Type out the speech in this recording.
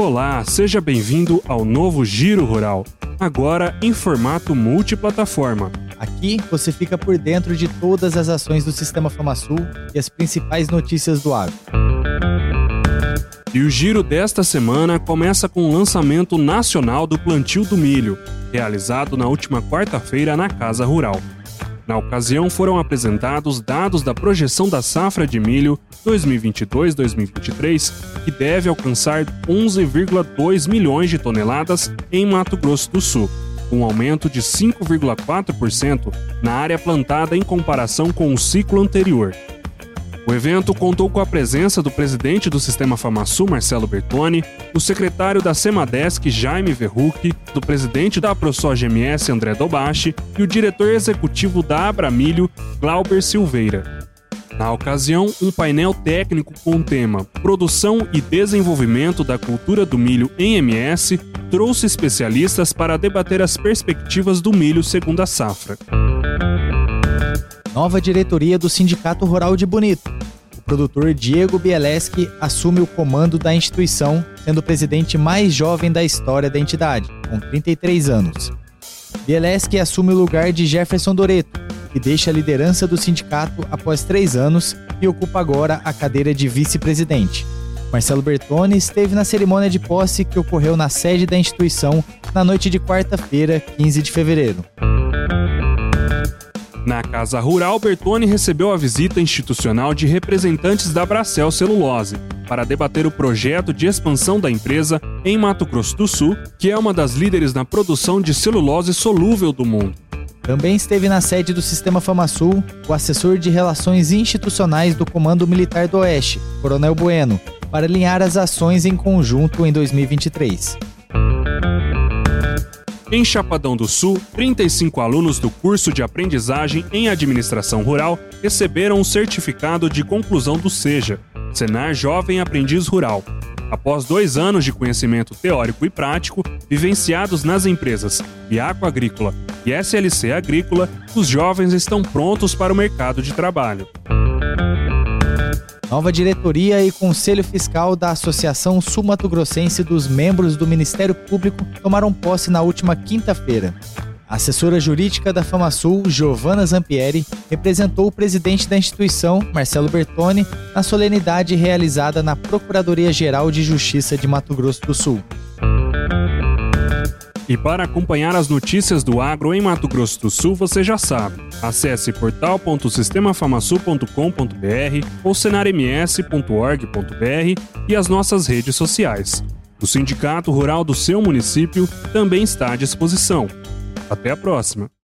Olá, seja bem-vindo ao novo Giro Rural, agora em formato multiplataforma. Aqui você fica por dentro de todas as ações do Sistema FamaSul e as principais notícias do agro. E o giro desta semana começa com o lançamento nacional do plantio do milho, realizado na última quarta-feira na Casa Rural. Na ocasião, foram apresentados dados da projeção da safra de milho 2022-2023, que deve alcançar 11,2 milhões de toneladas em Mato Grosso do Sul, um aumento de 5,4% na área plantada em comparação com o ciclo anterior. O evento contou com a presença do presidente do Sistema FamaSul, Marcelo Bertoni, do secretário da Semadesc, Jaime Verruc, do presidente da ProSoja-MS, André Dobashi, e o diretor executivo da Abramilho, Glauber Silveira. Na ocasião, um painel técnico com o tema Produção e Desenvolvimento da Cultura do Milho em MS trouxe especialistas para debater as perspectivas do milho segundo a safra. Nova diretoria do Sindicato Rural de Bonito. Produtor Diego Bieleski assume o comando da instituição, sendo o presidente mais jovem da história da entidade, com 33 anos. Bieleski assume o lugar de Jefferson Doreto, que deixa a liderança do sindicato após três anos e ocupa agora a cadeira de vice-presidente. Marcelo Bertoni esteve na cerimônia de posse que ocorreu na sede da instituição na noite de quarta-feira, 15 de fevereiro. Na Casa Rural, Bertone recebeu a visita institucional de representantes da Bracel Celulose para debater o projeto de expansão da empresa em Mato Grosso do Sul, que é uma das líderes na produção de celulose solúvel do mundo. Também esteve na sede do Sistema FamaSul o assessor de Relações Institucionais do Comando Militar do Oeste, Coronel Bueno, para alinhar as ações em conjunto em 2023. Em Chapadão do Sul, 35 alunos do curso de aprendizagem em administração rural receberam o certificado de conclusão do SEJA, Senar Jovem Aprendiz Rural. Após dois anos de conhecimento teórico e prático, vivenciados nas empresas Biaco Agrícola e SLC Agrícola, os jovens estão prontos para o mercado de trabalho. Nova diretoria e conselho fiscal da Associação Sul-Mato Grossense dos membros do Ministério Público tomaram posse na última quinta-feira. A assessora jurídica da FamaSul, Giovana Zampieri, representou o presidente da instituição, Marcelo Bertoni, na solenidade realizada na Procuradoria-Geral de Justiça de Mato Grosso do Sul. E para acompanhar as notícias do agro em Mato Grosso do Sul, você já sabe. Acesse portal.sistemafamasul.com.br ou senarms.org.br e as nossas redes sociais. O Sindicato Rural do seu município também está à disposição. Até a próxima!